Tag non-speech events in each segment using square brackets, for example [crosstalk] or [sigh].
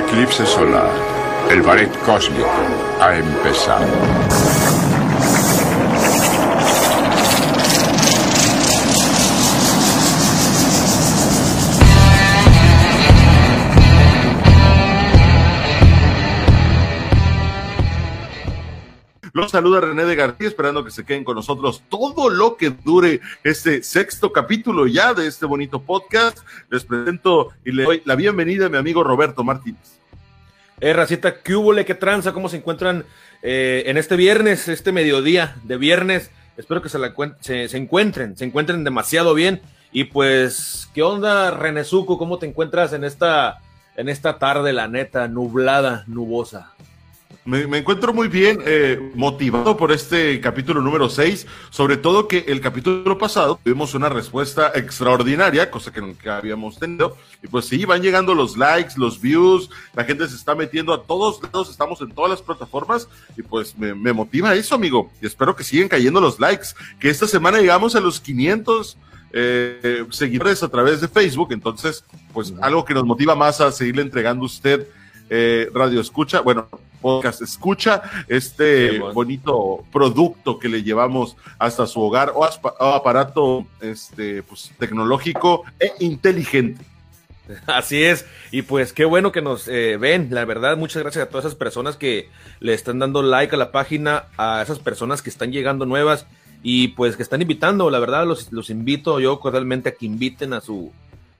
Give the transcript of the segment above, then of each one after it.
eclipse solar. El ballet cósmico ha empezado. Los saluda René de García, esperando que se queden con nosotros todo lo que dure este sexto capítulo ya de este bonito podcast. Les presento y le doy la bienvenida a mi amigo Roberto Martínez. Eh, Racita, ¿qué hubo, qué tranza? ¿Cómo se encuentran eh, en este viernes, este mediodía de viernes? Espero que se, se, encuentren, se encuentren demasiado bien. Y pues, ¿qué onda, René Zuco? ¿Cómo te encuentras en esta, en esta tarde, la neta, nublada, nubosa? Me, me, encuentro muy bien eh, motivado por este capítulo número 6, sobre todo que el capítulo pasado tuvimos una respuesta extraordinaria, cosa que nunca habíamos tenido, y pues sí, van llegando los likes, los views, la gente se está metiendo a todos lados, estamos en todas las plataformas, y pues me, me motiva eso, amigo, y espero que sigan cayendo los likes, que esta semana llegamos a los 500 eh, seguidores a través de Facebook, entonces, pues algo que nos motiva más a seguirle entregando a usted eh, radio escucha, bueno, podcast. Escucha este bueno. bonito producto que le llevamos hasta su hogar. O, o aparato este pues tecnológico e inteligente. [laughs] Así es, y pues qué bueno que nos eh, ven, la verdad, muchas gracias a todas esas personas que le están dando like a la página, a esas personas que están llegando nuevas y pues que están invitando, la verdad los, los invito yo cordialmente a que inviten a su,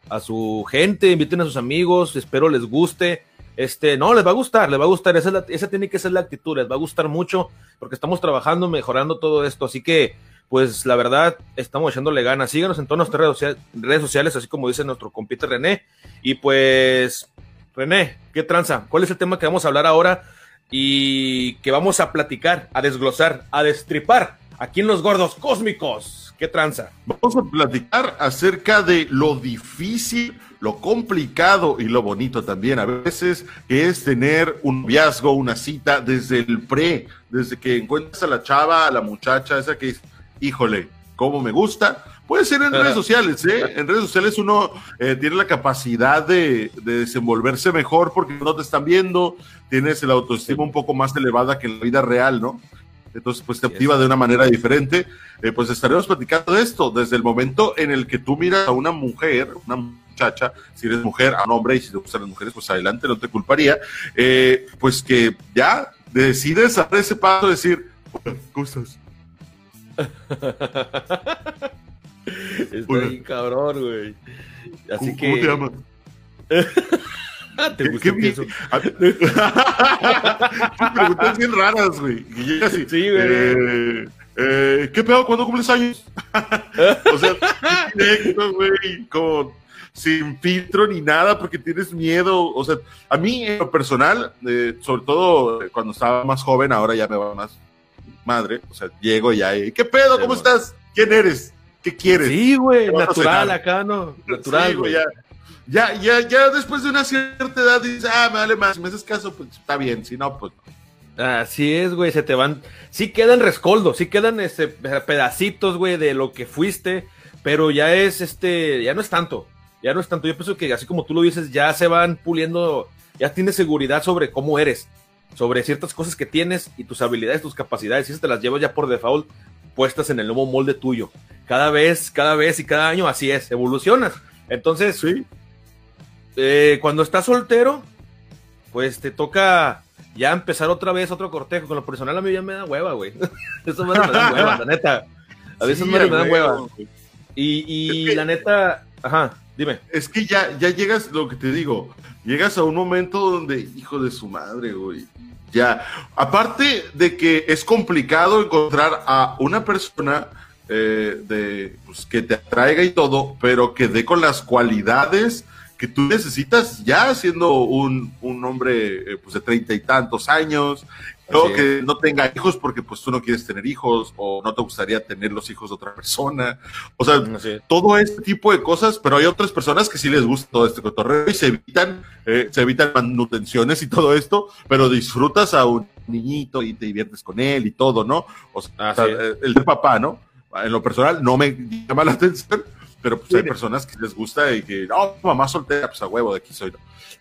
a su gente, inviten a sus amigos, espero les guste, este, no, les va a gustar, les va a gustar, esa, tiene que ser la actitud, les va a gustar mucho, porque estamos trabajando, mejorando todo esto, así que, pues, la verdad, estamos echándole ganas, síganos en todas nuestras redes, sociales, redes sociales, así como dice nuestro compite René, y pues, René, ¿qué tranza? ¿Cuál es el tema que vamos a hablar ahora? Y que vamos a platicar, a desglosar, a destripar, aquí en Los Gordos Cósmicos, ¿qué tranza? Vamos a platicar acerca de lo difícil lo complicado y lo bonito también a veces, que es tener un noviazgo, una cita desde el pre, desde que encuentras a la chava, a la muchacha, esa que es, híjole, cómo me gusta. Puede ser en redes sociales, ¿eh? En redes sociales uno eh, tiene la capacidad de, de, desenvolverse mejor porque no te están viendo, tienes la autoestima un poco más elevada que en la vida real, ¿no? Entonces, pues te activa de una manera diferente. Eh, pues estaremos platicando de esto desde el momento en el que tú miras a una mujer, una muchacha, si eres mujer, a un hombre, y si te gustan las mujeres, pues adelante, no te culparía, eh, pues que ya decides dar ese paso, decir, ¿cómo estás? [laughs] Está bien cabrón, güey. Así ¿Cómo, que... ¿Cómo te llamas? [laughs] ¿Te gusta ¿Qué, eso? [laughs] preguntas bien raras, güey. Y llega así. Sí, güey. Eh, eh, ¿Qué pedo? ¿Cuándo cumples años? [laughs] o sea, directo, güey. Como sin filtro ni nada porque tienes miedo. O sea, a mí en lo personal, eh, sobre todo cuando estaba más joven, ahora ya me va más madre. O sea, llego ya y ¿qué pedo? ¿Cómo Sí, estás? ¿Quién eres? ¿Qué quieres? Sí, güey, ¿Qué vas a natural acá, ¿no? Natural, Sí, güey. ya, ya, ya, ya después de una cierta edad dices, ah, me vale más, si me haces caso, pues está bien, si no, pues no. Así es, güey, se te van. Sí quedan rescoldos, sí quedan este, pedacitos, güey, de lo que fuiste, pero ya es este, ya no es tanto, ya no es tanto. Yo pienso que así como tú lo dices, ya se van puliendo, ya tienes seguridad sobre cómo eres, sobre ciertas cosas que tienes y tus habilidades, tus capacidades, y esas te las llevas ya por default puestas en el nuevo molde tuyo. Cada vez, cada vez y cada año así es, evolucionas. Entonces, Sí, eh, cuando estás soltero, pues te toca ya empezar otra vez otro cortejo. Con lo personal a mí ya me da hueva, güey. [laughs] Eso me da hueva, la neta. [laughs] A veces Sí, me, me da hueva. Y, y Es que- la neta, ajá, dime. Es que ya, ya llegas, lo que te digo, llegas a un momento donde, hijo de su madre, güey. Ya, aparte de que es complicado encontrar a una persona eh, de, pues, que te atraiga y todo, pero que dé con las cualidades que tú necesitas ya siendo un, un hombre eh, pues, de treinta y tantos años, no, Así es. que no tenga hijos porque pues tú no quieres tener hijos o no te gustaría tener los hijos de otra persona. O sea, todo este tipo de cosas, pero hay otras personas que sí les gusta todo este cotorreo y se evitan, eh, se evitan manutenciones y todo esto, pero disfrutas a un niñito y te diviertes con él y todo, ¿no? O sea, Así eh, el de papá, ¿no? En lo personal no me llama la [laughs] atención, pero pues hay personas que les gusta y que, no, mamá soltera, pues a huevo, de aquí soy.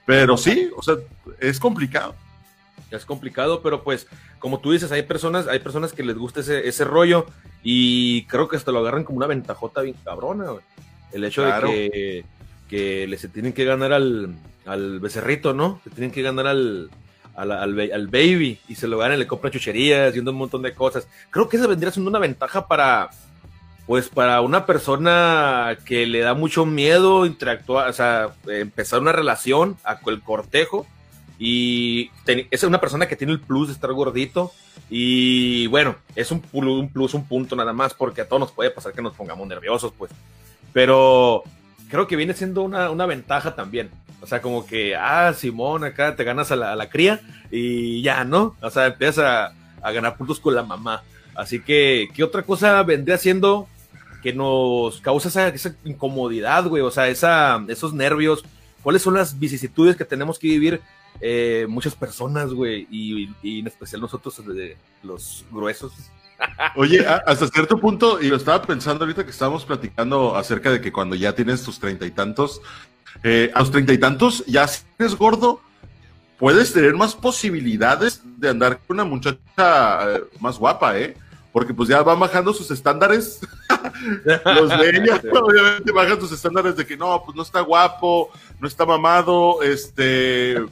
Pero sí, o sea, es complicado. Es complicado, pero pues, como tú dices, hay personas, hay personas que les gusta ese, ese rollo y creo que hasta lo agarran como una ventajota bien cabrona, güey. El hecho de que, que le se tienen que ganar al, al becerrito, ¿no? Se tienen que ganar al, al, al, baby y se lo ganan, le compran chucherías y un montón de cosas. Creo que esa vendría siendo una ventaja para, pues para una persona que le da mucho miedo interactuar, o sea, empezar una relación, a, el cortejo. Y es una persona que tiene el plus de estar gordito. Y bueno, es un plus, un plus, un punto nada más, porque a todos nos puede pasar que nos pongamos nerviosos, pues. Pero creo que viene siendo una, una ventaja también. O sea, como que, ah, Simón, acá te ganas a la, la cría y ya, ¿no? O sea, empiezas a, a, ganar puntos con la mamá. Así que, ¿qué otra cosa vendría siendo que nos causa esa, esa incomodidad, güey? O sea, esa, esos nervios. ¿Cuáles son las vicisitudes que tenemos que vivir eh, muchas personas, güey? Y, en especial nosotros, los gruesos. Oye, hasta cierto punto, y lo estaba pensando ahorita que estábamos platicando acerca de que cuando ya tienes tus treinta y tantos, eh, a los treinta y tantos, ya si eres gordo, puedes tener más posibilidades de andar con una muchacha eh, más guapa, ¿eh? Porque pues ya van bajando sus estándares. [laughs] los de ella, [laughs] obviamente bajan sus estándares de que no, pues no está guapo, no está mamado, este, eh,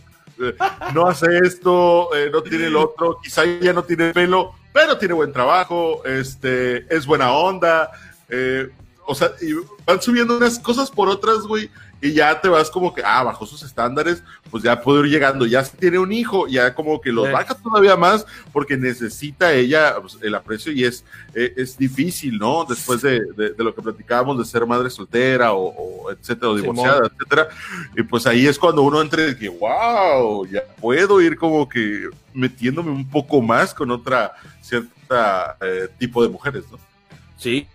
no hace esto, no tiene el otro, quizá ya no tiene pelo, pero tiene buen trabajo, este, es buena onda, o sea, y van subiendo unas cosas por otras, güey, y ya te vas como que, ah, bajo sus estándares, pues ya puede ir llegando, ya tiene un hijo, ya como que lo baja todavía más porque necesita ella pues, el aprecio y es, eh, es difícil, ¿no? Después de, de, lo que platicábamos de ser madre soltera o, etcétera, o divorciada, etcétera, y pues ahí es cuando uno entra de que, wow, ya puedo ir como que metiéndome un poco más con otra cierta eh, tipo de mujeres, ¿no? Sí,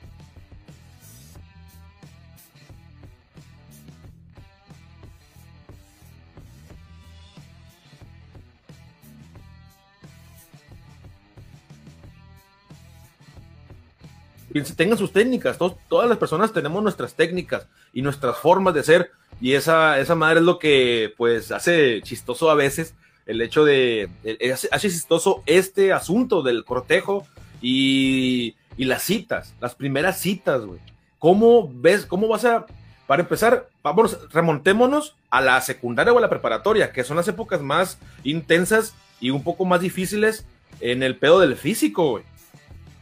tengan sus técnicas, todas las personas tenemos nuestras técnicas y nuestras formas de ser, y esa, esa madre es lo que pues hace chistoso a veces el hecho de, hace, chistoso este asunto del cortejo y, y las citas, las primeras citas, güey. ¿Cómo ves, cómo vas a, para empezar, vamos, remontémonos a la secundaria o a la preparatoria, que son las épocas más intensas y un poco más difíciles en el pedo del físico, güey.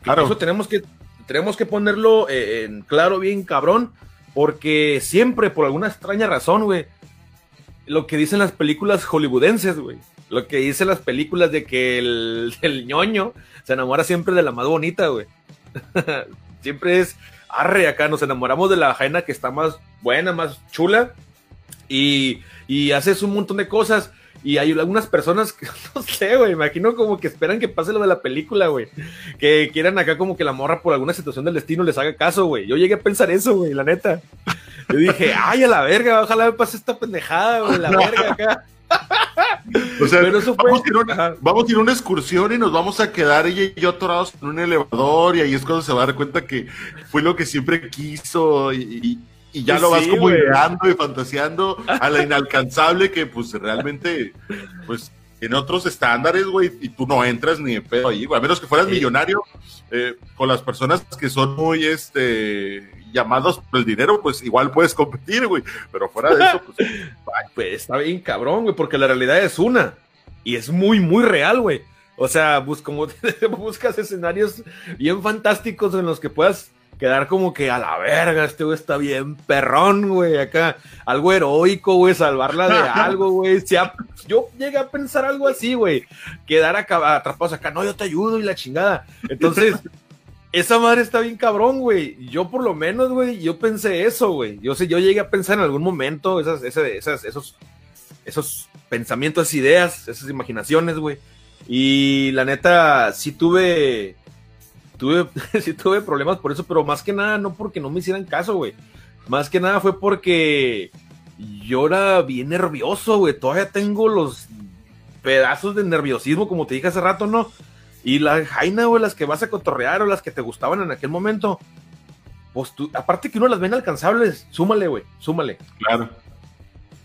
Claro. Eso tenemos que tenemos que ponerlo eh, en claro, bien cabrón, porque siempre, por alguna extraña razón, güey, lo que dicen las películas hollywoodenses, güey, lo que dicen las películas de que el, [laughs] el ñoño se enamora siempre de la más bonita, güey. [laughs] siempre es, arre, acá nos enamoramos de la jaina que está más buena, más chula, y, y haces un montón de cosas y hay algunas personas que, [laughs] no sé, güey, imagino como que esperan que pase lo de la película, güey. Que quieran acá como que la morra por alguna situación del destino les haga caso, güey. Yo llegué a pensar eso, güey, la neta. Yo dije, [laughs] ay, a la verga, ojalá me pase esta pendejada, güey, la verga acá. O sea, Pero eso fue... vamos, a una, vamos a ir a una excursión y nos vamos a quedar ella y yo atorados en un elevador y ahí es cuando se va a dar cuenta que fue lo que siempre quiso y, y ya lo vas como ideando y fantaseando a la inalcanzable que pues realmente pues en otros estándares, güey, y tú no entras ni de pedo ahí, güey, a menos que fueras millonario eh, con las personas que son muy, este, llamados por el dinero, pues igual puedes competir, güey, pero fuera de eso, pues, [laughs] pues está bien cabrón, güey, porque la realidad es una, y es muy, muy real, güey. O sea, bus como [laughs] buscas escenarios bien fantásticos en los que puedas quedar como que a la verga, este güey está bien perrón, güey, acá, algo heroico, güey, salvarla de [laughs] algo, güey. yo llegué a pensar algo así, güey, quedar acá, atrapados acá, no, yo te ayudo y la chingada. Entonces, [laughs] esa madre está bien cabrón, güey. Yo por lo menos, güey, yo pensé eso, güey. Yo sé, yo llegué a pensar en algún momento esas, esas, esos, esos pensamientos, esas ideas, esas imaginaciones, güey. Y la neta, sí tuve tuve, [laughs] sí tuve problemas por eso, pero más que nada no porque no me hicieran caso, güey. Más que nada fue porque yo era bien nervioso, güey. Todavía tengo los pedazos de nerviosismo, como te dije hace rato, ¿no? Y la jaina, güey, las que vas a cotorrear o las que te gustaban en aquel momento, pues tú, aparte que uno las ven alcanzables, súmale, güey, súmale. Claro.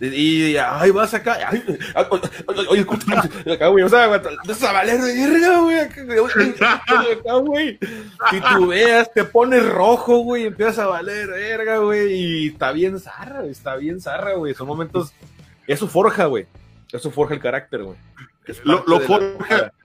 Y, ahí vas acá, ay, oye, acá, güey, o sea, vas a valer verga, güey, acá, güey. Veas, te pones rojo, güey, empiezas a valer verga, güey, y está bien zarra, está bien zarra, güey. Son momentos, eso forja, güey. Eso forja el carácter, güey. Lo, lo forja, lo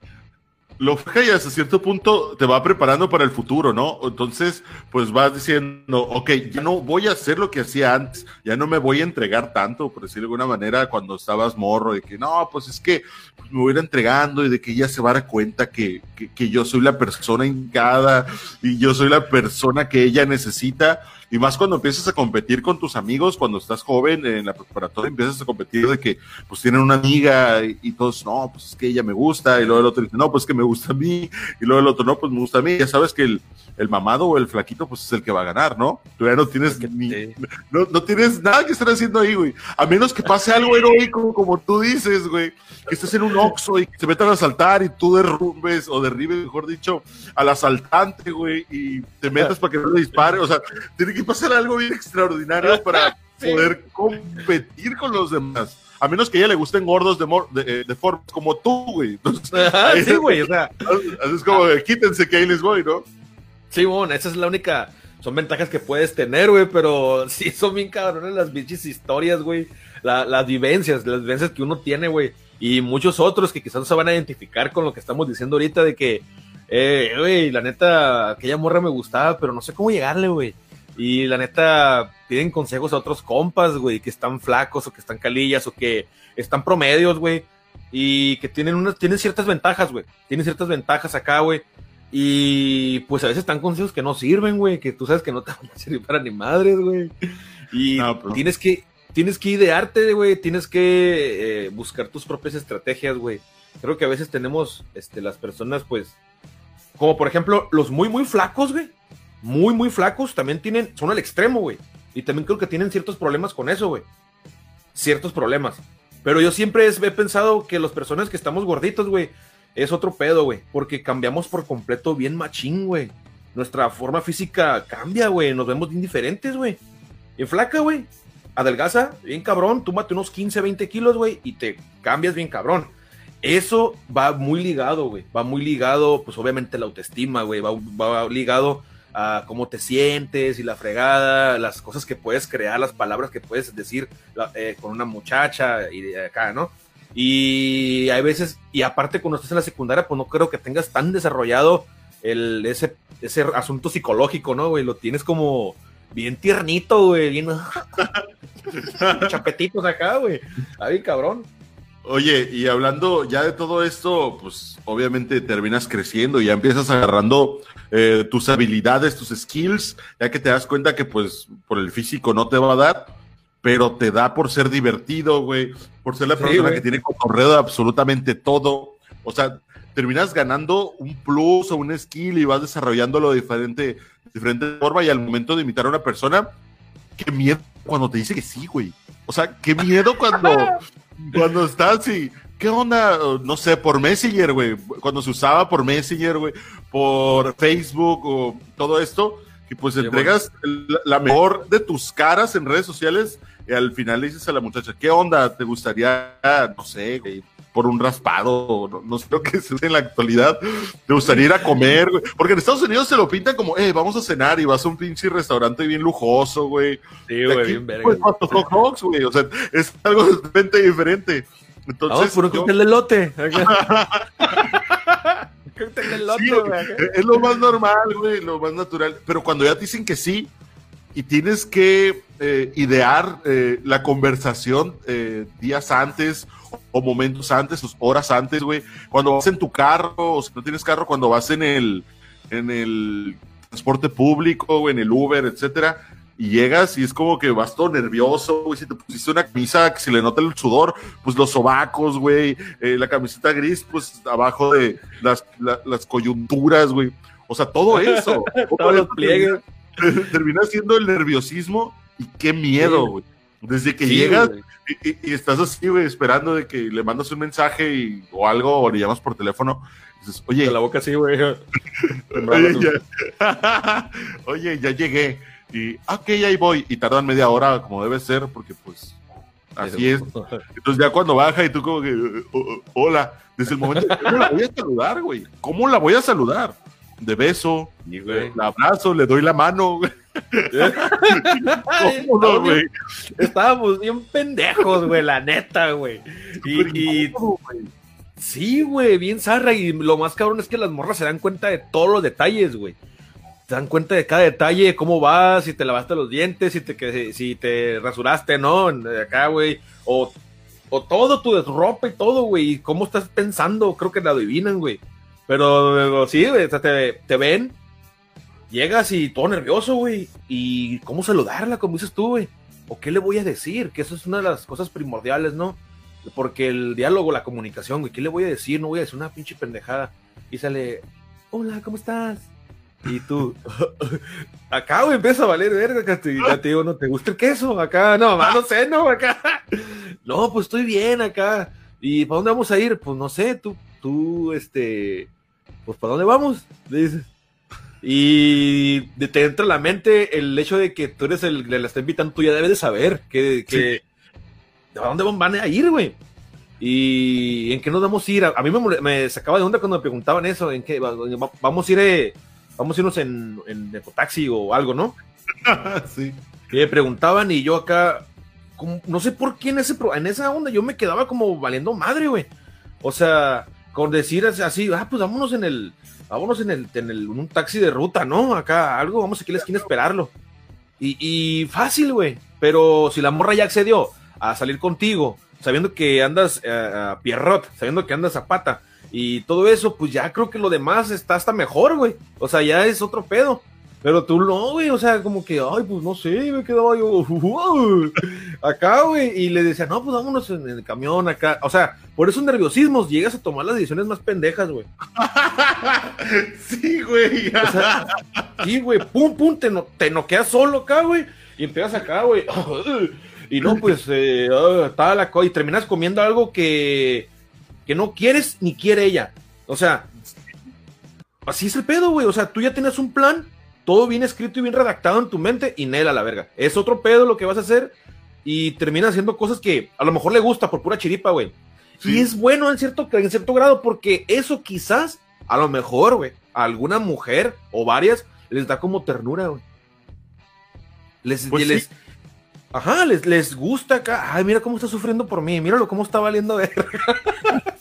fija y hasta cierto punto te va preparando para el futuro, ¿no? Entonces, pues vas diciendo, ok, ya no voy a hacer lo que hacía antes, ya no me voy a entregar tanto, por decirlo de alguna manera, cuando estabas morro, de que no, pues es que me voy a ir entregando y de que ella se va a dar cuenta que, que, que yo soy la persona hincada y yo soy la persona que ella necesita y más cuando empiezas a competir con tus amigos, cuando estás joven en la preparatoria, empiezas a competir de que pues tienen una amiga y, todos, no, pues es que ella me gusta, y luego el otro dice, no, pues que me gusta a mí, y luego el otro, no, pues me gusta a mí, ya sabes que el, el mamado o el flaquito, pues es el que va a ganar, ¿no? Tú ya no tienes ni, no, no, tienes nada que estar haciendo ahí, güey. A menos que pase algo heroico, como tú dices, güey, que estés en un oxo y que se metan a asaltar y tú derrumbes o derribes, mejor dicho, al asaltante, güey, y te metas para que no le dispare. O sea, tiene que pasar algo bien extraordinario para [laughs] poder competir con los demás. A menos que a ella le gusten gordos de, de, de forma como tú, güey. sí, güey, o sea. [laughs] Es como, quítense que ahí les voy, ¿no? Sí, bueno, esa es la única. Son ventajas que puedes tener, güey, pero [laughs] sí son bien cabrones las bichis historias, güey. las vivencias, las vivencias que uno tiene, güey. Y muchos otros que quizás no se van a identificar con lo que estamos diciendo ahorita de que, eh, güey, la neta, aquella morra me gustaba, pero no sé cómo llegarle, güey. Y la neta, piden consejos a otros compas, güey, que están flacos o que están calillas o que están promedios, güey. Y que tienen unas, tienen ciertas ventajas, güey. Tienen ciertas ventajas acá, güey. Y pues a veces están consejos que no sirven, güey, que tú sabes que no te [laughs] van a servir para ni madres, güey. Y pues. tienes que tienes que idearte, güey, tienes que eh, buscar tus propias estrategias, güey. Creo que a veces tenemos este las personas pues como por ejemplo los muy muy flacos, güey. Muy muy flacos también tienen son al extremo, güey. Y también creo que tienen ciertos problemas con eso, güey. Ciertos problemas. Pero yo siempre he pensado que las personas que estamos gorditos, güey, es otro pedo, güey. Porque cambiamos por completo bien machín, güey. Nuestra forma física cambia, güey. Nos vemos bien diferentes, güey. En flaca, güey. Adelgaza, bien cabrón. Túmate unos 15, 20 kilos, güey. Y te cambias bien cabrón. Eso va muy ligado, güey. Va muy ligado, pues obviamente la autoestima, güey. Va, ligado a cómo te sientes y la fregada, las cosas que puedes crear, las palabras que puedes decir eh, con una muchacha y de acá, ¿no? Y hay veces, y aparte cuando estás en la secundaria, pues no creo que tengas tan desarrollado el, ese, ese asunto psicológico, ¿no, güey? Lo tienes como bien tiernito, güey, bien [laughs] chapetitos acá, güey. Está cabrón. Oye, y hablando ya de todo esto, pues obviamente terminas creciendo y ya empiezas agarrando eh, tus habilidades, tus skills, ya que te das cuenta que pues por el físico no te va a dar pero te da por ser divertido, güey, por ser la persona que tiene cotorreo de absolutamente todo. O sea, terminas ganando un plus o un skill y vas desarrollándolo de diferente, diferente forma y al momento de imitar a una persona, qué miedo cuando te dice que sí, güey. O sea, qué miedo cuando, [laughs] cuando estás y, ¿qué onda? No sé, por Messenger, güey. Cuando se usaba por Messenger, güey, por Facebook o todo esto, y pues entregas la mejor de tus caras en redes sociales al final le dices a la muchacha, ¿qué onda? ¿Te gustaría, no sé, por un raspado? No, sé lo que es en la actualidad. ¿Te gustaría ir a comer? Porque en Estados Unidos se lo pintan como, eh, vamos a cenar y vas a un pinche restaurante bien lujoso, güey. Sí, güey, bien verga. Pues, güey. O sea, es algo totalmente diferente. Entonces, vamos por un cóctel de lote. [laughs] es lo más normal, güey, lo más natural. Pero cuando ya te dicen que sí, y tienes que eh, idear eh, la conversación eh, días antes o momentos antes, o horas antes, güey. Cuando vas en tu carro, o si no tienes carro, cuando vas en el, en el transporte público, o en el Uber, etcétera, y llegas y es como que vas todo nervioso, güey. Si te pusiste una camisa que se le nota el sudor, pues los sobacos, güey. la camiseta gris, pues abajo de las, las coyunturas, güey. O sea, todo eso. [laughs] Todos los pliegues. [laughs] termina siendo el nerviosismo y qué miedo, güey. Desde que llegas y, estás así, güey, esperando de que le mandas un mensaje y, o algo, o le llamas por teléfono, oye. la boca así, güey. [laughs] oye, ya, [laughs] oye, ya llegué. Y, ah, ok, ahí voy. Y tardan media hora como debe ser, porque pues así es. Entonces ya cuando baja y tú como que, "Oh, oh, hola, desde el momento ¿cómo la voy a saludar, güey? ¿Cómo la voy a saludar? De beso, Sí, güey. la abrazo, le doy la mano, güey. [laughs] Ay, ¿Cómo no, güey? Estábamos bien pendejos, güey, la neta, güey. Y, güey. sí, güey, bien zarra. Y lo más cabrón es que las morras se dan cuenta de todos los detalles, güey. Se dan cuenta de cada detalle, cómo vas, si te lavaste los dientes, si te, que, si te rasuraste, ¿no? En- Acá, güey. O, o todo, tu ropa y todo, güey. y ¿Cómo estás pensando? Creo que la adivinan, güey. Pero, sí, güey, te, te ven, llegas y todo nervioso, güey. Y cómo saludarla, como dices tú, güey. O qué le voy a decir, que eso es una de las cosas primordiales, ¿no? Porque el diálogo, la comunicación, güey, ¿qué le voy a decir? No voy a decir una pinche pendejada. Y sale, hola, ¿cómo estás? Y tú, [laughs] acá, güey, empieza a valer verga, te, te digo, ¿no te gusta el queso? Acá, no, mamá, no sé, no, acá. [laughs] No, pues estoy bien acá. ¿Y para dónde vamos a ir? Pues no sé, tú, tú, este, pues ¿para dónde vamos? Le dices. Y te entra a la mente el hecho de que tú eres el que la está invitando, tú ya debes de saber que, que ¿a dónde van a ir, güey? ¿Y en qué nos vamos a ir? A, a mí me, me sacaba de onda cuando me preguntaban eso, en qué va- va- vamos a ir, eh, vamos a irnos en, en ecotaxi o algo, ¿no? [laughs] sí. Y me preguntaban y yo acá, como- no sé por qué en, ese, en esa onda yo me quedaba como valiendo madre, güey. O sea, con decir así, ah, pues vámonos en el, vámonos en el, en el, un taxi de ruta, ¿no? Acá algo, vamos aquí a la esquina a esperarlo. Y, y fácil, güey. Pero si la morra ya accedió a salir contigo, sabiendo que andas eh, a pierrot, sabiendo que andas a pata y todo eso, pues ya creo que lo demás está hasta mejor, güey. O sea, ya es otro pedo. Pero tú no, güey, o sea, como que, ay, pues no sé, me quedaba yo [laughs] "Wow", acá, güey, y le decía, no, pues vámonos en el camión acá. O sea, por esos nerviosismos llegas a tomar las decisiones más pendejas, güey. [laughs] sí, güey. O sea, sí, güey, pum, pum, te, no, te noqueas solo acá, güey, y empiezas acá, güey. [laughs] Y no, pues, eh, ah, tal, acá, y terminas comiendo algo que, que no quieres ni quiere ella. O sea, así es el pedo, güey. O sea, tú ya tienes un plan, todo bien escrito y bien redactado en tu mente, y Nela, la verga. Es otro pedo lo que vas a hacer, y terminas haciendo cosas que a lo mejor le gusta por pura chiripa, güey. Sí. Y es bueno en cierto, en cierto grado, porque eso quizás, a lo mejor, güey, a alguna mujer o varias les da como ternura, güey. Les, Pues les- sí. ajá, les, les gusta acá. Ay, mira cómo está sufriendo por mí, míralo cómo está valiendo ver. [laughs]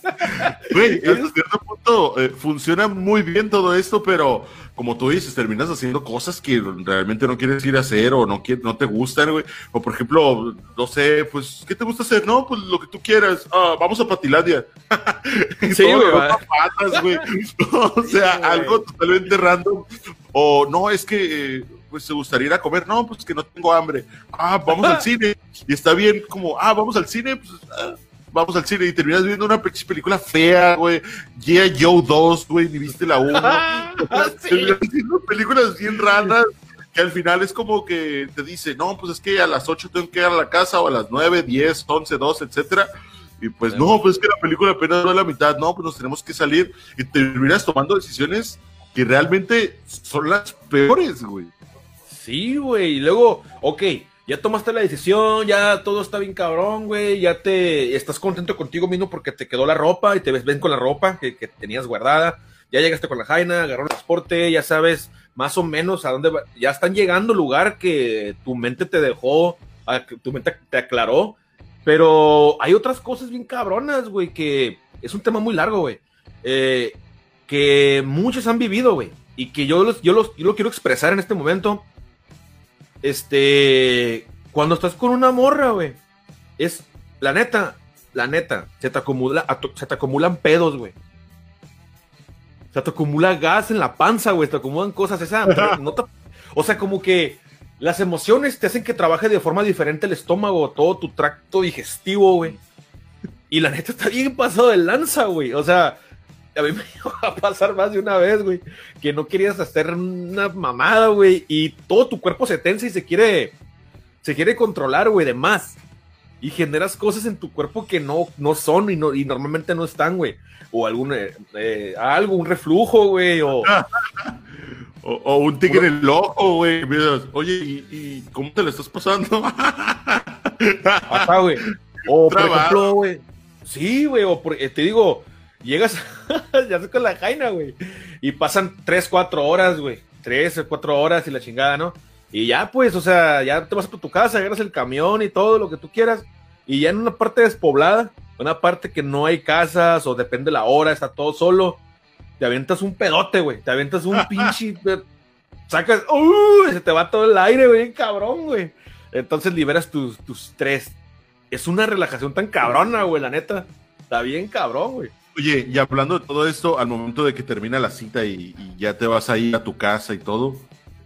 Güey, [laughs] hasta cierto punto eh, funciona muy bien todo esto, pero como tú dices, terminas haciendo cosas que realmente no quieres ir a hacer o no, no te gustan, güey. O por ejemplo, no sé, pues, ¿qué te gusta hacer? No, pues lo que tú quieras. Ah, vamos a Patilandia. [laughs] Sí, güey, patas, [laughs] o sea, Sí, algo totalmente random. O no, es que eh, pues se gustaría ir a comer. No, pues que no tengo hambre. Ah, vamos al cine. Y está bien, como, ah, vamos al cine, pues. ah, Vamos al cine y terminas viendo una pe- película fea, güey. G.I. Joe 2, güey, ni viste la 1. [laughs] Sí. Terminas viendo películas bien raras que al final es como que te dice, no, pues es que a las 8 tengo que ir a la casa o a las 9, 10, 11, 12, etcétera. Y pues no, pues es que la película apenas va a la mitad, no, pues nos tenemos que salir y terminas tomando decisiones que realmente son las peores, güey. Sí, güey. Y luego, ok, ya tomaste la decisión, ya todo está bien cabrón, güey. Ya te estás contento contigo mismo porque te quedó la ropa y te ves bien con la ropa que, tenías guardada. Ya llegaste con la jaina, agarró el transporte, ya sabes más o menos a dónde va. Ya están llegando lugar que tu mente te dejó, a tu mente te aclaró. Pero hay otras cosas bien cabronas, güey, que es un tema muy largo, güey. Eh, que muchos han vivido, güey. Y que yo, los, yo, los, yo lo quiero expresar en este momento. Este, cuando estás con una morra, güey, es la neta, la neta, se te acumula, se te acumulan pedos, güey. Se te acumula gas en la panza, güey, te acumulan cosas, esa, [laughs] no te- o sea, como que las emociones te hacen que trabaje de forma diferente el estómago, todo tu tracto digestivo, güey. Y la neta está bien pasado de lanza, güey. O sea, a mí [laughs] me llegó a pasar más de una vez, güey, que no querías hacer una mamada, güey, y todo tu cuerpo se tensa y se quiere, se quiere controlar, güey, de más. Y generas cosas en tu cuerpo que no, no son y, no, y normalmente no están, güey. O algún, eh, eh, algo, un reflujo, güey, o, [laughs] O, o un tigre en el ojo, güey. Oye, ¿y, y cómo te lo estás pasando? Ajá, güey. O por ejemplo, güey. Sí, güey. O por- eh, te digo, llegas [laughs] ya sé con la jaina, güey. Y pasan 3, 4 horas, güey. 3 4 horas y la chingada, ¿no? Y ya, pues, o sea, ya te vas a tu casa, agarras el camión y todo lo que tú quieras. Y ya en una parte despoblada, una parte que no hay casas o depende la hora, está todo solo. Te avientas un pedote, güey. Te avientas un [laughs] pinche. eh, Sacas. ¡Uh! Se te va todo el aire, güey. bien Cabrón, güey. Entonces liberas tus, tus tres. Es una relajación tan cabrona, güey, la neta. Está bien cabrón, güey. Oye, y hablando de todo esto, al momento de que termina la cita y, y ya te vas a ir a tu casa y todo,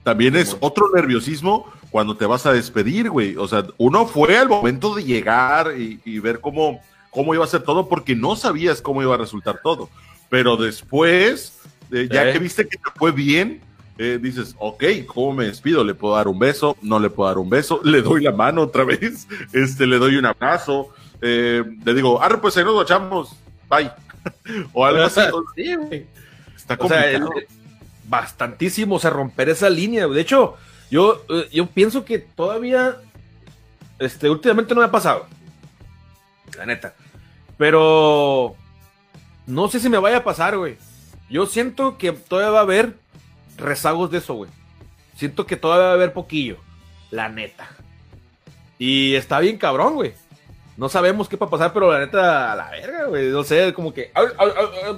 también es otro nerviosismo cuando te vas a despedir, güey. O sea, uno fue al momento de llegar y, y ver cómo, cómo iba a ser todo porque no sabías cómo iba a resultar todo. Pero después, eh, ya Eh. que viste que te fue bien, eh, dices, ok, ¿cómo me despido? ¿Le puedo dar un beso? ¿No le puedo dar un beso? ¿Le doy la mano otra vez? [laughs] Este, ¿Le doy un abrazo? Eh, le digo, arre, pues ahí nos guachamos, bye. O algo así. Sí, güey. Está O sea, complicado. el- el- bastantísimo, o sea, romper esa línea. De hecho, yo, eh, yo pienso que todavía, este, últimamente no me ha pasado. La neta. Pero no sé si me vaya a pasar, güey. Yo siento que todavía va a haber rezagos de eso, güey. Siento que todavía va a haber poquillo. La neta. Y está bien cabrón, güey. No sabemos qué va a pasar, pero la neta, a la verga, güey. No sé, como que.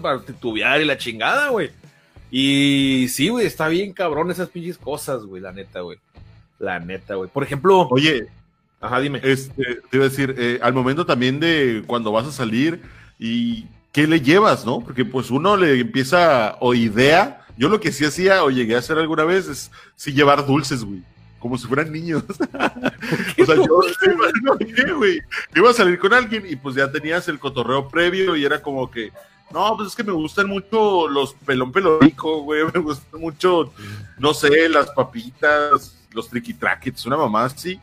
Para titubear y la chingada, güey. Y sí, güey, está bien cabrón esas pinches cosas, güey, la neta, güey. La neta, güey. Por ejemplo. Oye, Ajá, dime. este, te iba a decir, eh, al momento también de cuando vas a salir y qué le llevas, ¿no? Porque pues uno le empieza o idea. Yo lo que sí hacía o llegué a hacer alguna vez es sí llevar dulces, güey. Como si fueran niños. [laughs] o sea, yo no sé, güey. Iba a salir con alguien y pues ya tenías el cotorreo previo y era como que, no, pues es que me gustan mucho los pelón pelorico, güey. Me gustan mucho, no sé, las papitas, los triquitraquets, una mamá así.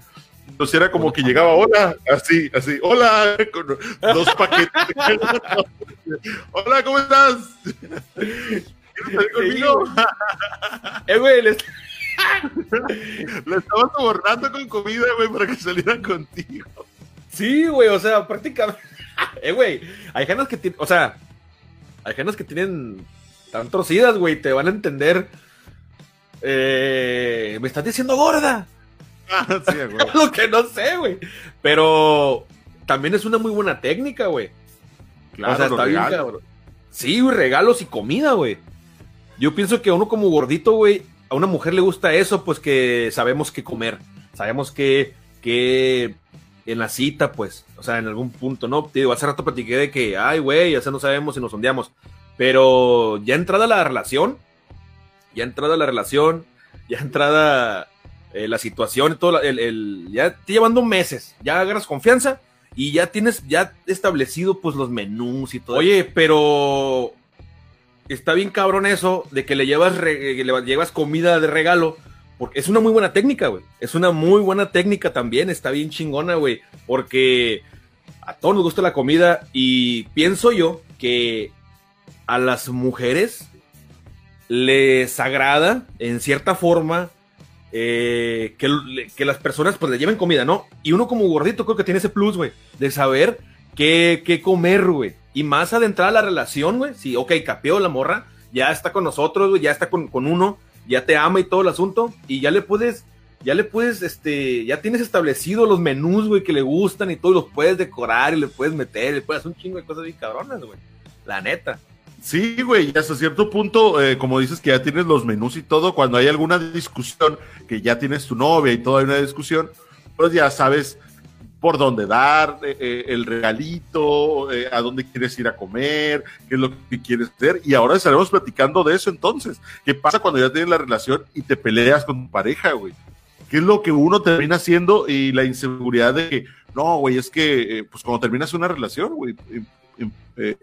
Entonces era como que llegaba, hola, así, así, hola, con dos paquetes. [laughs] hola, ¿cómo estás? [laughs] ¿Quieres salir conmigo? Eh, güey, les- [laughs] Le estaba sobornando con comida, güey, para que saliera contigo. Sí, güey, o sea, prácticamente. [laughs] eh, güey, hay genas que tienen. O sea, hay genas que tienen tan torcidas, güey, te van a entender. Eh, me estás diciendo gorda. Ah, sí, güey. [laughs] Lo que no sé, güey. Pero también es una muy buena técnica, güey. Claro, o sea, está bien, cabrón. Sí, güey, regalos y comida, güey. Yo pienso que uno como gordito, güey, a una mujer le gusta eso, pues que sabemos qué comer. Sabemos que, que en la cita, pues, o sea, en algún punto, ¿no? Te digo, hace rato platiqué de que, ay, güey, ya no sabemos si nos sondeamos. Pero ya entrada la relación, ya entrada la relación, ya entrada eh, la situación todo, el- ya te llevando meses, ya agarras confianza y ya tienes ya establecido pues los menús y todo. Oye, pero está bien cabrón eso de que le llevas le llevas comida de regalo. Porque es una muy buena técnica, güey. Es una muy buena técnica también. Está bien chingona, güey. Porque a todos nos gusta la comida. Y pienso yo que a las mujeres les agrada, en cierta forma, eh, que, que las personas pues le lleven comida, ¿no? Y uno como gordito creo que tiene ese plus, güey, de saber qué, qué comer, güey. Y más adentrada la relación, güey. Sí, ok, capeó la morra, ya está con nosotros, güey, ya está con, con uno, ya te ama y todo el asunto, y ya le puedes, ya le puedes, este, ya tienes establecido los menús, güey, que le gustan y todo, y los puedes decorar y le puedes meter, le puedes hacer un chingo de cosas bien cabronas, güey. La neta. Sí, güey, y hasta cierto punto, eh, como dices que ya tienes los menús y todo, cuando hay alguna discusión, que ya tienes tu novia y toda una discusión, pues ya sabes por dónde dar eh, eh, el regalito, eh, a dónde quieres ir a comer, qué es lo que quieres hacer. Y ahora estaremos platicando de eso entonces. ¿Qué pasa cuando ya tienes la relación y te peleas con tu pareja, güey? ¿Qué es lo que uno termina haciendo y la inseguridad de que, no, güey, es que, eh, pues cuando terminas una relación, güey,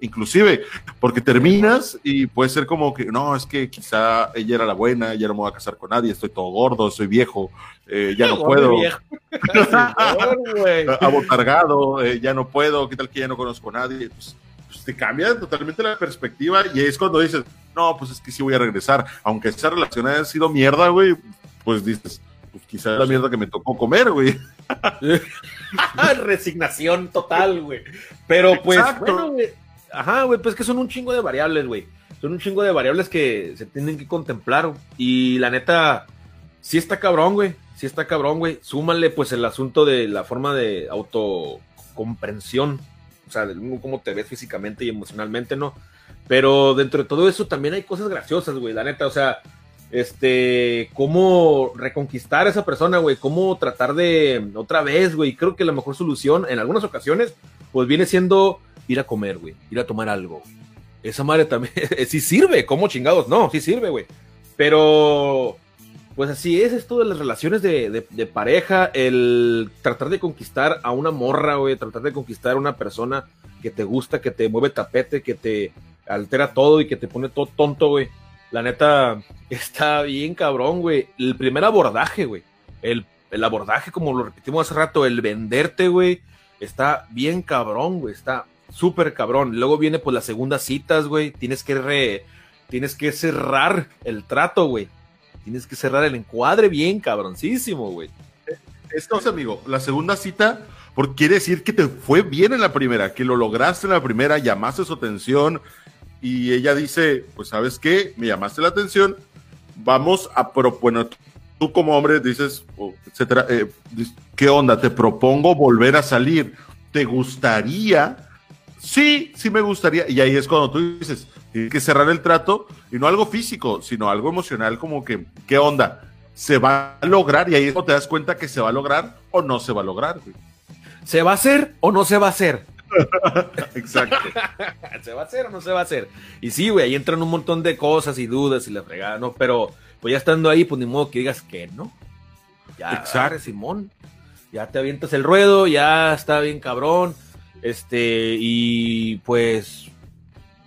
inclusive, porque terminas y puede ser como que, no, es que quizá ella era la buena, ya no me voy a casar con nadie, estoy todo gordo, soy viejo, ya no puedo, viejo. [laughs] Abotargado, eh, ya no puedo, qué tal que ya no conozco a nadie, pues, pues te cambia totalmente la perspectiva y es cuando dices, no, pues es que sí voy a regresar. Aunque esa relación haya sido mierda, güey, pues dices, pues quizás la mierda que me tocó comer, güey. [laughs] Resignación total, güey. Pero pues, bueno, güey. Ajá, güey, pues que son un chingo de variables, güey. Son un chingo de variables que se tienen que contemplar. Y la neta, sí está cabrón, güey. Sí está cabrón, güey. Súmale, pues, el asunto de la forma de autocomprensión. O sea, de cómo te ves físicamente y emocionalmente, ¿no? Pero dentro de todo eso también hay cosas graciosas, güey, la neta. O sea, este, cómo reconquistar a esa persona, güey, cómo tratar de otra vez, güey. Creo que la mejor solución en algunas ocasiones, pues viene siendo ir a comer, güey, ir a tomar algo. Esa madre también, [laughs] sí sirve, ¿cómo chingados? No, sí sirve, güey. Pero, pues así es esto de las relaciones de, de, pareja, el tratar de conquistar a una morra, güey, tratar de conquistar a una persona que te gusta, que te mueve tapete, que te altera todo y que te pone todo tonto, güey la neta, [laughs] está bien cabrón, güey. El primer abordaje, güey. El, abordaje, como lo repetimos hace rato, el venderte, güey, está bien cabrón, güey. Está súper cabrón. Luego viene pues las segundas citas, güey. Tienes que re, tienes que cerrar el trato, güey. Tienes que cerrar el encuadre bien cabroncísimo, güey. Esto es, amigo, la segunda cita, porque quiere decir que te fue bien en la primera, que lo lograste en la primera, llamaste su atención, y ella dice, pues sabes qué, me llamaste la atención, vamos a proponer, tú como hombre dices, etcétera, eh, ¿qué onda? Te propongo volver a salir, ¿te gustaría? Sí, sí me gustaría, y ahí es cuando tú dices, tienes que cerrar el trato, y no algo físico, sino algo emocional, como que, ¿qué onda? ¿Se va a lograr? Y ahí es cuando te das cuenta que se va a lograr o no se va a lograr. ¿Se va a hacer o no se va a hacer? [laughs] Exacto. [laughs] ¿Se va a hacer o no se va a hacer? Y sí, güey, ahí entran un montón de cosas y dudas y la fregada, ¿no? Pero, pues ya estando ahí, pues ni modo que digas que no. Ya, Exacto. Simón. Ya te avientas el ruedo, ya está bien cabrón. Este, y pues,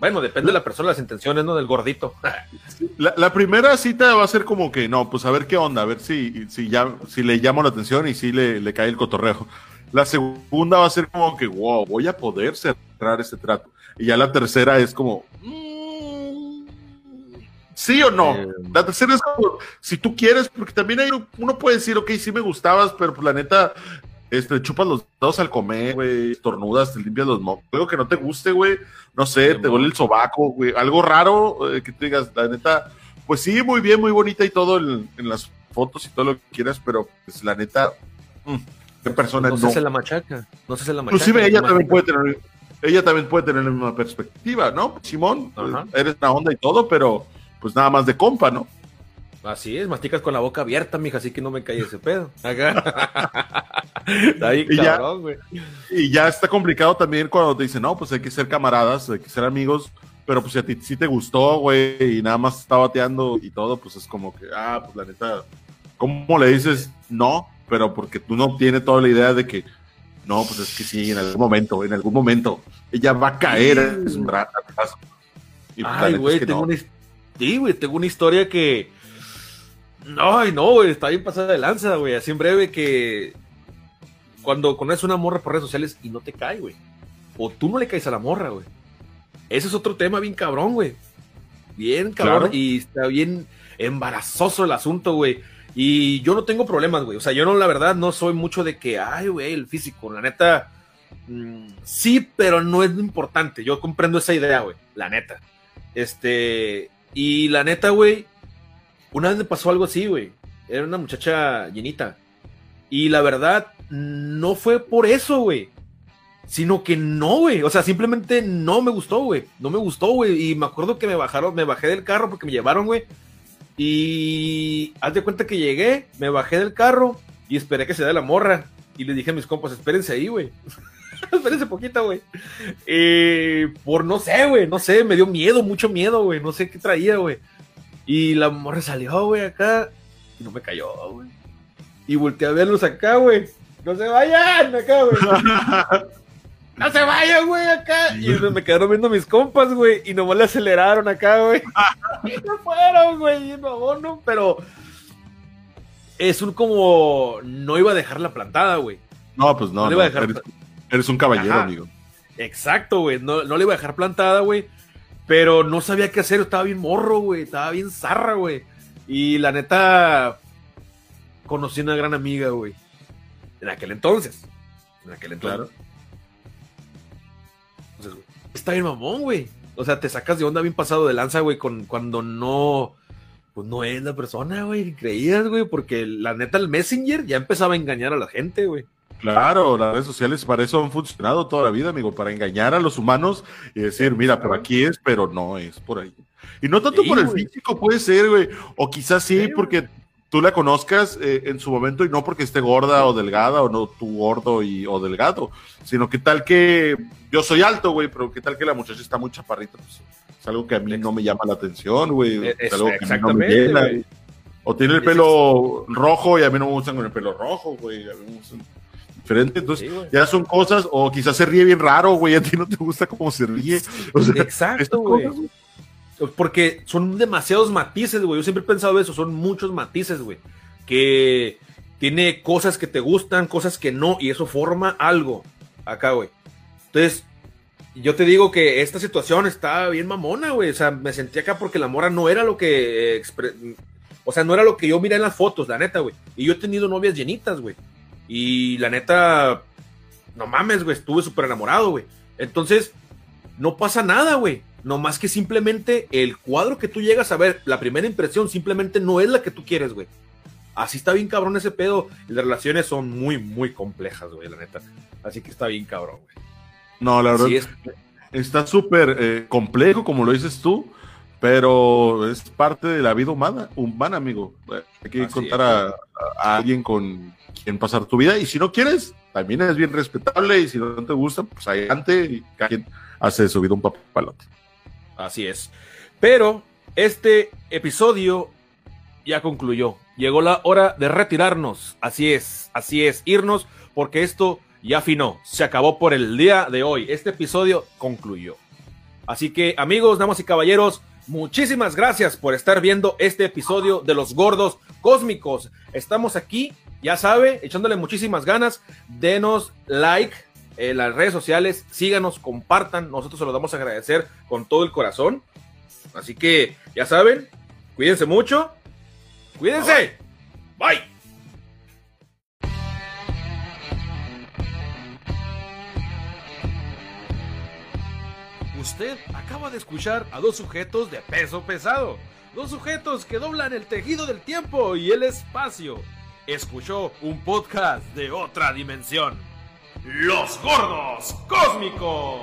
bueno, depende de la persona, las intenciones, ¿no? Del gordito. [laughs] La, primera cita va a ser como que, no, pues a ver qué onda, a ver si, si, ya, si le llamo la atención y si le, le cae el cotorreo. La segunda va a ser como que, wow, voy a poder cerrar ese trato. Y ya la tercera es como, mm, sí o no. Eh, la tercera es como, si tú quieres, porque también hay, uno puede decir, ok, sí me gustabas, pero pues la neta, este, chupas los dedos al comer, güey, tornudas, te limpias los mocos. Algo que no te guste, güey, no sé, te duele el sobaco, güey, algo raro eh, que te digas, la neta, pues sí, muy bien, muy bonita y todo en, las fotos y todo lo que quieras, pero pues la neta, mm, persona no. se la machaca. No se la machaca. Inclusive ella también puede tener, ella también puede tener la misma perspectiva, ¿no? Simón, eres una onda y todo, pero pues nada más de compa, ¿no? Así es, masticas con la boca abierta, mija, así que no me cae ese pedo. [laughs] Ahí, y, cabrón, ya, y ya está complicado también cuando te dicen, no, pues hay que ser camaradas, hay que ser amigos, pero pues si a ti sí te gustó, güey, y nada más está bateando y todo, pues es como que, ah, pues la neta, ¿cómo le dices no? pero porque tú no tienes toda la idea de que, no, pues es que sí, en algún momento, en algún momento, ella va a caer es un. Pues, Ay, güey, tengo, una, sí, güey, tengo una historia que... Ay, no, güey, está bien pasada de lanza, güey, así en breve que cuando conoces una morra por redes sociales y no te cae, güey. O tú no le caes a la morra, güey. Ese es otro tema bien cabrón, güey. Bien cabrón. Y está bien embarazoso el asunto, güey. Y yo no tengo problemas, güey. O sea, yo no, la verdad, no soy mucho de que, ay, güey, el físico. La neta, mm, sí, pero no es importante. Yo comprendo esa idea, güey. La neta. Este, y la neta, güey, una vez me pasó algo así, güey. Era una muchacha llenita. Y la verdad, no fue por eso, güey. Sino que no, güey. O sea, simplemente no me gustó, güey. No me gustó, güey. Y me acuerdo que me bajaron, me bajé del carro porque me llevaron, güey y haz de cuenta que llegué, me bajé del carro y esperé que se dé la morra. Y le dije a mis compas, espérense ahí, güey. [laughs] espérense poquito, güey. por no sé, güey, no sé, me dio miedo, mucho miedo, güey. No sé qué traía, güey. Y la morra salió, güey, acá. Y no me cayó, güey. Y volteé a verlos acá, güey. No se vayan acá, güey. [laughs] no se vayan, güey, acá. Y me quedaron viendo mis compas, güey, y nomás le aceleraron acá, güey. [laughs] y se fueron, güey, y no, no, pero es un como, no iba a dejar la plantada, güey. No, pues no, no, iba a dejar... eres, un caballero, amigo. Exacto, güey, no, no le iba a dejar plantada, güey. Pero no sabía qué hacer, estaba bien morro, güey, estaba bien zarra, güey. Y la neta, conocí una gran amiga, güey. En aquel entonces. En aquel entonces. Entonces, güey, está bien mamón, güey. O sea, te sacas de onda bien pasado de lanza, güey, con, cuando no, pues no es la persona, güey, creías, güey, porque la neta el Messenger ya empezaba a engañar a la gente, güey. Claro, las redes sociales para eso han funcionado toda la vida, amigo, para engañar a los humanos y decir, mira, pero aquí es, pero no es por ahí. Y no tanto Sí, por el güey. físico, puede ser, güey, o quizás sí, porque tú la conozcas eh, en su momento y no porque esté gorda o delgada o no tú gordo y, o delgado, sino que tal que yo soy alto, güey, pero qué tal que la muchacha está muy chaparrita, pues es algo que a mí no me llama la atención, güey, Eh, es algo que a mí no me llena, güey. O tiene el pelo rojo y a mí no me gustan con el pelo rojo, güey, a mí me gustan diferente, entonces Sí, ya son cosas, o quizás se ríe bien raro, güey, a ti no te gusta cómo se ríe. O sea, Exacto, güey. Porque son demasiados matices, güey. Yo siempre he pensado eso, son muchos matices, güey. Que tiene cosas que te gustan, cosas que no, y eso forma algo acá, güey. Entonces, yo te digo que esta situación está bien mamona, güey. O sea, me sentí acá porque la mora no era lo que. eh, O sea, no era lo que yo miré en las fotos, la neta, güey. Y yo he tenido novias llenitas, güey. Y la neta, no mames, güey, estuve súper enamorado, güey. Entonces, no pasa nada, güey. No más que simplemente el cuadro que tú llegas a ver, la primera impresión simplemente no es la que tú quieres, güey. Así está bien cabrón ese pedo. Las relaciones son muy, muy complejas, güey, la neta. Así que está bien cabrón, güey. No, la verdad, es. está súper eh, complejo, como lo dices tú, pero es parte de la vida humana, humana amigo. Eh, Hay que Así es. a, a alguien con quien pasar tu vida, y si no quieres, también es bien respetable, y si no te gusta, pues adelante, y cada quien hace de su vida un papalote. Así es. Pero este episodio ya concluyó. Llegó la hora de retirarnos. Así es, así es, irnos porque esto ya afinó. Se acabó por el día de hoy. Este episodio concluyó. Así que amigos, damas y caballeros, muchísimas gracias por estar viendo este episodio de Los Gordos Cósmicos. Estamos aquí, ya sabe, echándole muchísimas ganas. Denos like en las redes sociales, síganos, compartan, nosotros se los vamos a agradecer con todo el corazón. Así que, ya saben, cuídense mucho. Cuídense. Bye. Usted acaba de escuchar a dos sujetos de peso pesado. Dos sujetos que doblan el tejido del tiempo y el espacio. Escuchó un podcast de otra dimensión. Los gordos cósmicos.